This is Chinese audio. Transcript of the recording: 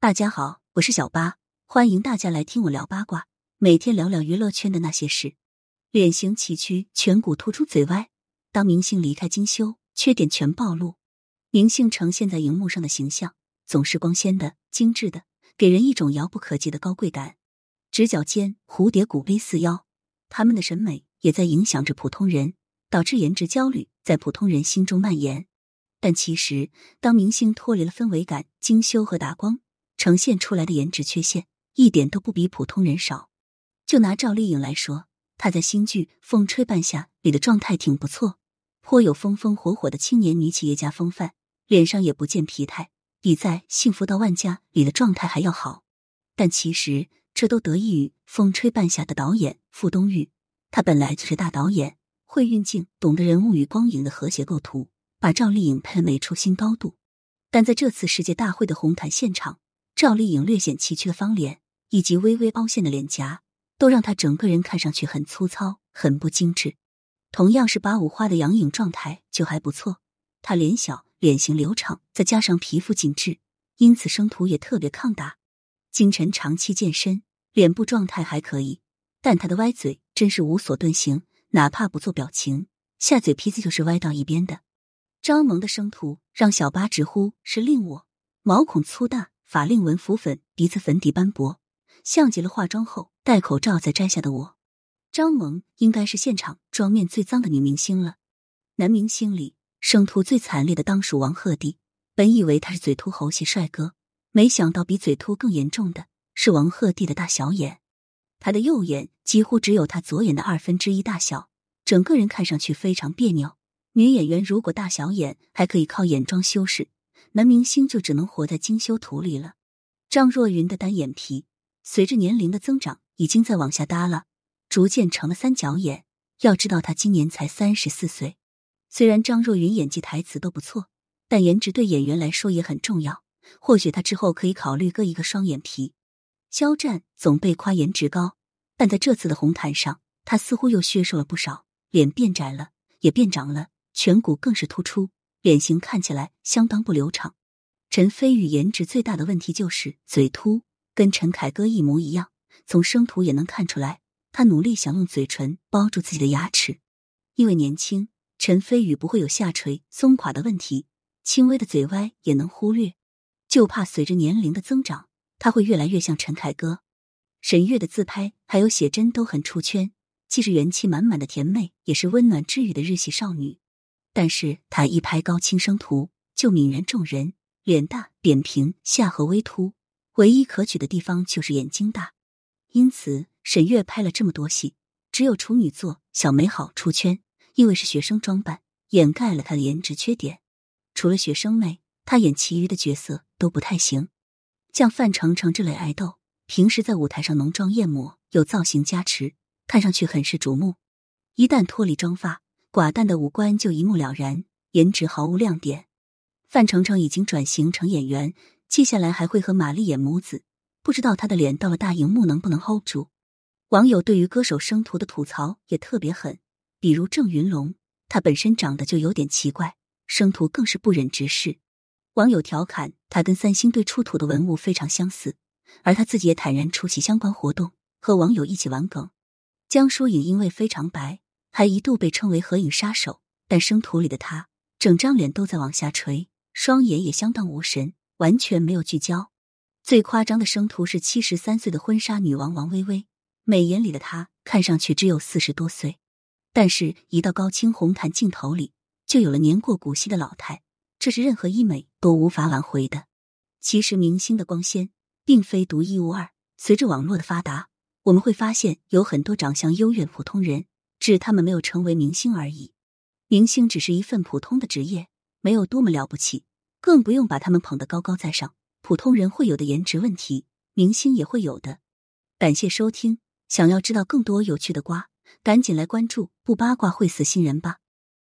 大家好，我是小八，欢迎大家来听我聊八卦，每天聊聊娱乐圈的那些事。脸型崎岖，颧骨突出，嘴歪。当明星离开精修，缺点全暴露。明星呈现在荧幕上的形象总是光鲜的、精致的，给人一种遥不可及的高贵感。直角肩、蝴蝶骨、V 四腰，他们的审美也在影响着普通人，导致颜值焦虑在普通人心中蔓延。但其实，当明星脱离了氛围感、精修和打光。呈现出来的颜值缺陷一点都不比普通人少。就拿赵丽颖来说，她在新剧《风吹半夏》里的状态挺不错，颇有风风火火的青年女企业家风范，脸上也不见疲态，比在《幸福到万家》里的状态还要好。但其实这都得益于《风吹半夏》的导演傅东玉，他本来就是大导演，会运镜，懂得人物与光影的和谐构图，把赵丽颖配美出新高度。但在这次世界大会的红毯现场，赵丽颖略显崎岖的方脸，以及微微凹陷的脸颊，都让她整个人看上去很粗糙、很不精致。同样是八五花的杨颖状态就还不错，她脸小、脸型流畅，再加上皮肤紧致，因此生图也特别抗打。金晨长期健身，脸部状态还可以，但她的歪嘴真是无所遁形，哪怕不做表情，下嘴皮子就是歪到一边的。张萌的生图让小八直呼是令我毛孔粗大。法令纹浮粉，鼻子粉底斑驳，像极了化妆后戴口罩再摘下的我。张萌应该是现场妆面最脏的女明星了。男明星里生图最惨烈的当属王鹤棣。本以为他是嘴秃猴系帅哥，没想到比嘴秃更严重的是王鹤棣的大小眼。他的右眼几乎只有他左眼的二分之一大小，整个人看上去非常别扭。女演员如果大小眼，还可以靠眼妆修饰。男明星就只能活在精修图里了。张若昀的单眼皮随着年龄的增长已经在往下耷了，逐渐成了三角眼。要知道他今年才三十四岁。虽然张若昀演技台词都不错，但颜值对演员来说也很重要。或许他之后可以考虑割一个双眼皮。肖战总被夸颜值高，但在这次的红毯上，他似乎又削瘦了不少，脸变窄了，也变长了，颧骨更是突出。脸型看起来相当不流畅。陈飞宇颜值最大的问题就是嘴凸，跟陈凯歌一模一样。从生图也能看出来，他努力想用嘴唇包住自己的牙齿。因为年轻，陈飞宇不会有下垂松垮的问题，轻微的嘴歪也能忽略。就怕随着年龄的增长，他会越来越像陈凯歌。沈月的自拍还有写真都很出圈，既是元气满满的甜妹，也是温暖治愈的日系少女。但是他一拍高清生图就泯然众人，脸大扁平，下颌微凸，唯一可取的地方就是眼睛大。因此沈月拍了这么多戏，只有处女作《小美好》出圈，因为是学生装扮，掩盖了她的颜值缺点。除了学生妹，她演其余的角色都不太行。像范丞丞这类爱豆，平时在舞台上浓妆艳抹，有造型加持，看上去很是瞩目。一旦脱离妆发，寡淡的五官就一目了然，颜值毫无亮点。范丞丞已经转型成演员，接下来还会和玛丽演母子，不知道他的脸到了大荧幕能不能 hold 住。网友对于歌手生图的吐槽也特别狠，比如郑云龙，他本身长得就有点奇怪，生图更是不忍直视。网友调侃他跟三星堆出土的文物非常相似，而他自己也坦然出席相关活动，和网友一起玩梗。江疏影因为非常白。还一度被称为合影杀手，但生图里的她整张脸都在往下垂，双眼也相当无神，完全没有聚焦。最夸张的生图是七十三岁的婚纱女王王薇薇，美颜里的她看上去只有四十多岁，但是一到高清红毯镜头里，就有了年过古稀的老态，这是任何医美都无法挽回的。其实明星的光鲜并非独一无二，随着网络的发达，我们会发现有很多长相优越普通人。只他们没有成为明星而已，明星只是一份普通的职业，没有多么了不起，更不用把他们捧得高高在上。普通人会有的颜值问题，明星也会有的。感谢收听，想要知道更多有趣的瓜，赶紧来关注，不八卦会死新人吧。